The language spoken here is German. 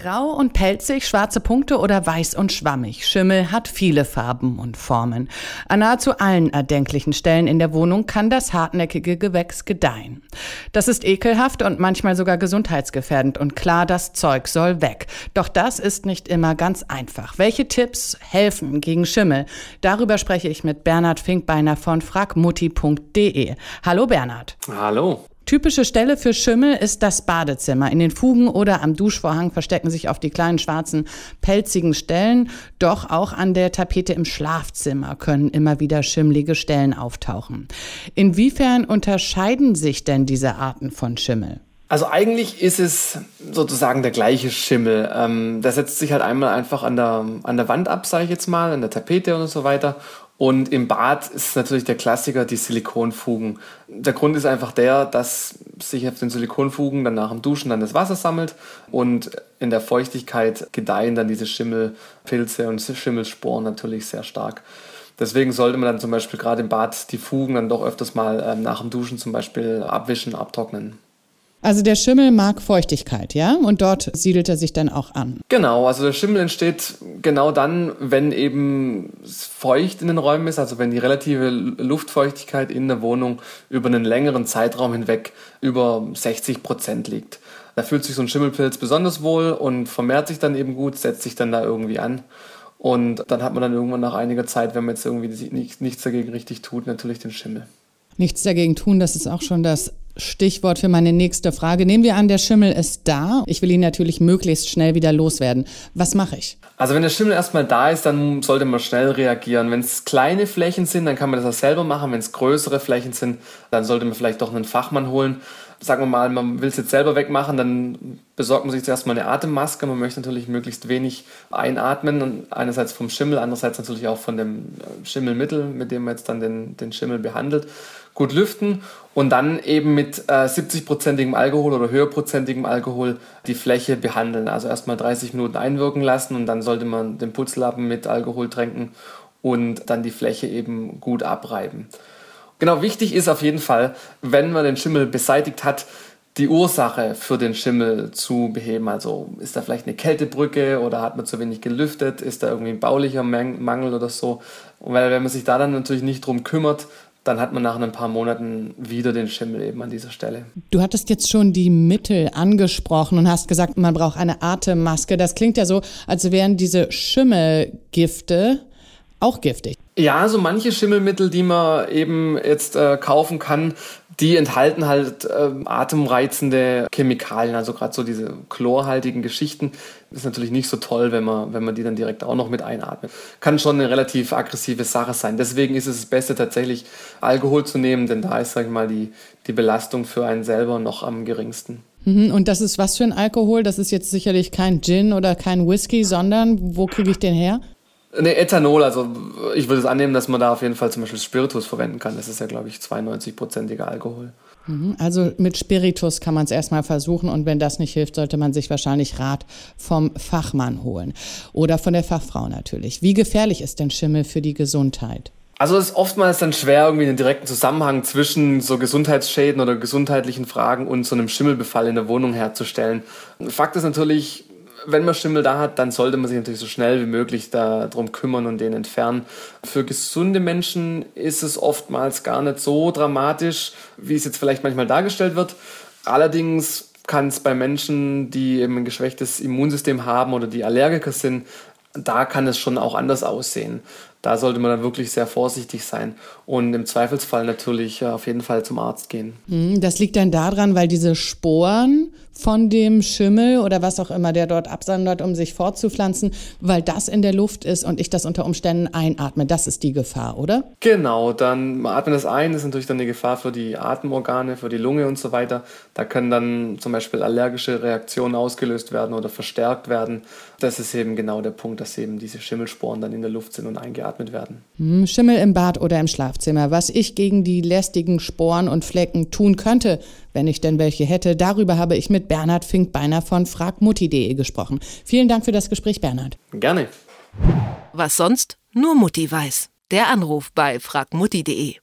Grau und pelzig, schwarze Punkte oder weiß und schwammig. Schimmel hat viele Farben und Formen. An nahezu allen erdenklichen Stellen in der Wohnung kann das hartnäckige Gewächs gedeihen. Das ist ekelhaft und manchmal sogar gesundheitsgefährdend und klar, das Zeug soll weg. Doch das ist nicht immer ganz einfach. Welche Tipps helfen gegen Schimmel? Darüber spreche ich mit Bernhard Finkbeiner von fragmutti.de. Hallo Bernhard. Hallo. Typische Stelle für Schimmel ist das Badezimmer. In den Fugen oder am Duschvorhang verstecken sich oft die kleinen schwarzen pelzigen Stellen. Doch auch an der Tapete im Schlafzimmer können immer wieder schimmlige Stellen auftauchen. Inwiefern unterscheiden sich denn diese Arten von Schimmel? Also eigentlich ist es sozusagen der gleiche Schimmel. Ähm, der setzt sich halt einmal einfach an der, an der Wand ab, sage ich jetzt mal, an der Tapete und so weiter. Und im Bad ist natürlich der Klassiker die Silikonfugen. Der Grund ist einfach der, dass sich auf den Silikonfugen dann nach dem Duschen dann das Wasser sammelt und in der Feuchtigkeit gedeihen dann diese Schimmelpilze und Schimmelsporen natürlich sehr stark. Deswegen sollte man dann zum Beispiel gerade im Bad die Fugen dann doch öfters mal ähm, nach dem Duschen zum Beispiel abwischen, abtrocknen. Also der Schimmel mag Feuchtigkeit, ja? Und dort siedelt er sich dann auch an. Genau, also der Schimmel entsteht genau dann, wenn eben feucht in den Räumen ist, also wenn die relative Luftfeuchtigkeit in der Wohnung über einen längeren Zeitraum hinweg über 60 Prozent liegt. Da fühlt sich so ein Schimmelpilz besonders wohl und vermehrt sich dann eben gut, setzt sich dann da irgendwie an. Und dann hat man dann irgendwann nach einiger Zeit, wenn man jetzt irgendwie nichts dagegen richtig tut, natürlich den Schimmel. Nichts dagegen tun, das ist auch schon das Stichwort für meine nächste Frage. Nehmen wir an, der Schimmel ist da. Ich will ihn natürlich möglichst schnell wieder loswerden. Was mache ich? Also wenn der Schimmel erstmal da ist, dann sollte man schnell reagieren. Wenn es kleine Flächen sind, dann kann man das auch selber machen. Wenn es größere Flächen sind, dann sollte man vielleicht doch einen Fachmann holen. Sagen wir mal, man will es jetzt selber wegmachen, dann besorgt man sich zuerst mal eine Atemmaske. Man möchte natürlich möglichst wenig einatmen. einerseits vom Schimmel, andererseits natürlich auch von dem Schimmelmittel, mit dem man jetzt dann den, den Schimmel behandelt gut lüften und dann eben mit äh, 70-prozentigem Alkohol oder höherprozentigem Alkohol die Fläche behandeln. Also erstmal 30 Minuten einwirken lassen und dann sollte man den Putzlappen mit Alkohol tränken und dann die Fläche eben gut abreiben. Genau, wichtig ist auf jeden Fall, wenn man den Schimmel beseitigt hat, die Ursache für den Schimmel zu beheben. Also ist da vielleicht eine Kältebrücke oder hat man zu wenig gelüftet, ist da irgendwie ein baulicher Mangel oder so. weil wenn man sich da dann natürlich nicht drum kümmert, dann hat man nach ein paar Monaten wieder den Schimmel eben an dieser Stelle. Du hattest jetzt schon die Mittel angesprochen und hast gesagt, man braucht eine Atemmaske. Das klingt ja so, als wären diese Schimmelgifte auch giftig. Ja, so manche Schimmelmittel, die man eben jetzt äh, kaufen kann, die enthalten halt äh, atemreizende Chemikalien, also gerade so diese chlorhaltigen Geschichten. Ist natürlich nicht so toll, wenn man, wenn man die dann direkt auch noch mit einatmet. Kann schon eine relativ aggressive Sache sein. Deswegen ist es das Beste tatsächlich Alkohol zu nehmen, denn da ist, sag ich mal, die, die Belastung für einen selber noch am geringsten. Mhm, und das ist was für ein Alkohol? Das ist jetzt sicherlich kein Gin oder kein Whisky, sondern wo kriege ich den her? Ne, Ethanol, also ich würde es annehmen, dass man da auf jeden Fall zum Beispiel Spiritus verwenden kann. Das ist ja, glaube ich, 92-prozentiger Alkohol. Mhm, also mit Spiritus kann man es erstmal versuchen und wenn das nicht hilft, sollte man sich wahrscheinlich Rat vom Fachmann holen oder von der Fachfrau natürlich. Wie gefährlich ist denn Schimmel für die Gesundheit? Also es ist oftmals dann schwer, irgendwie einen direkten Zusammenhang zwischen so Gesundheitsschäden oder gesundheitlichen Fragen und so einem Schimmelbefall in der Wohnung herzustellen. Fakt ist natürlich, wenn man Schimmel da hat, dann sollte man sich natürlich so schnell wie möglich darum kümmern und den entfernen. Für gesunde Menschen ist es oftmals gar nicht so dramatisch, wie es jetzt vielleicht manchmal dargestellt wird. Allerdings kann es bei Menschen, die eben ein geschwächtes Immunsystem haben oder die Allergiker sind, da kann es schon auch anders aussehen. Da sollte man dann wirklich sehr vorsichtig sein und im Zweifelsfall natürlich auf jeden Fall zum Arzt gehen. Mhm, das liegt dann daran, weil diese Sporen von dem Schimmel oder was auch immer der dort absondert, um sich fortzupflanzen, weil das in der Luft ist und ich das unter Umständen einatme. Das ist die Gefahr, oder? Genau, dann atmen das ein, das ist natürlich dann eine Gefahr für die Atemorgane, für die Lunge und so weiter. Da können dann zum Beispiel allergische Reaktionen ausgelöst werden oder verstärkt werden. Das ist eben genau der Punkt, dass eben diese Schimmelsporen dann in der Luft sind und eingeatmet werden. Hm, Schimmel im Bad oder im Schlafzimmer. Was ich gegen die lästigen Sporen und Flecken tun könnte, wenn ich denn welche hätte, darüber habe ich mit Bernhard Finkbeiner von fragmutti.de gesprochen. Vielen Dank für das Gespräch, Bernhard. Gerne. Was sonst nur Mutti weiß. Der Anruf bei fragmutti.de.